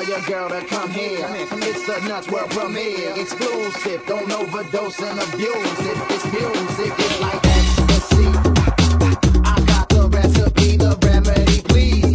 Tell your girl to come here. It's the Nuts World premiere. Exclusive. Don't overdose and abuse it. It's music. It's like ecstasy. I got the recipe, the remedy. Please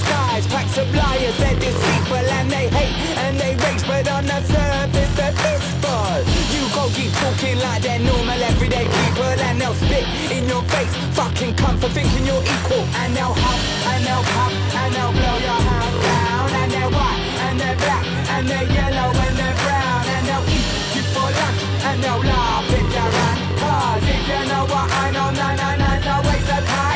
Skies, Packs of liars, they're deceitful and they hate and they rage, but on the surface they're peaceful. You go keep talking like they're normal everyday people and they'll spit in your face. Fucking come for thinking you're equal. And they'll huff and they'll puff and they'll blow your house down. And they're white and they're black and they're yellow and they're brown and they'll eat you for lunch and they'll laugh if you're at cause if you know what I know, nine nine nine's it's a waste of time.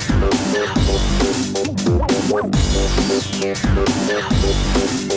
Thank you.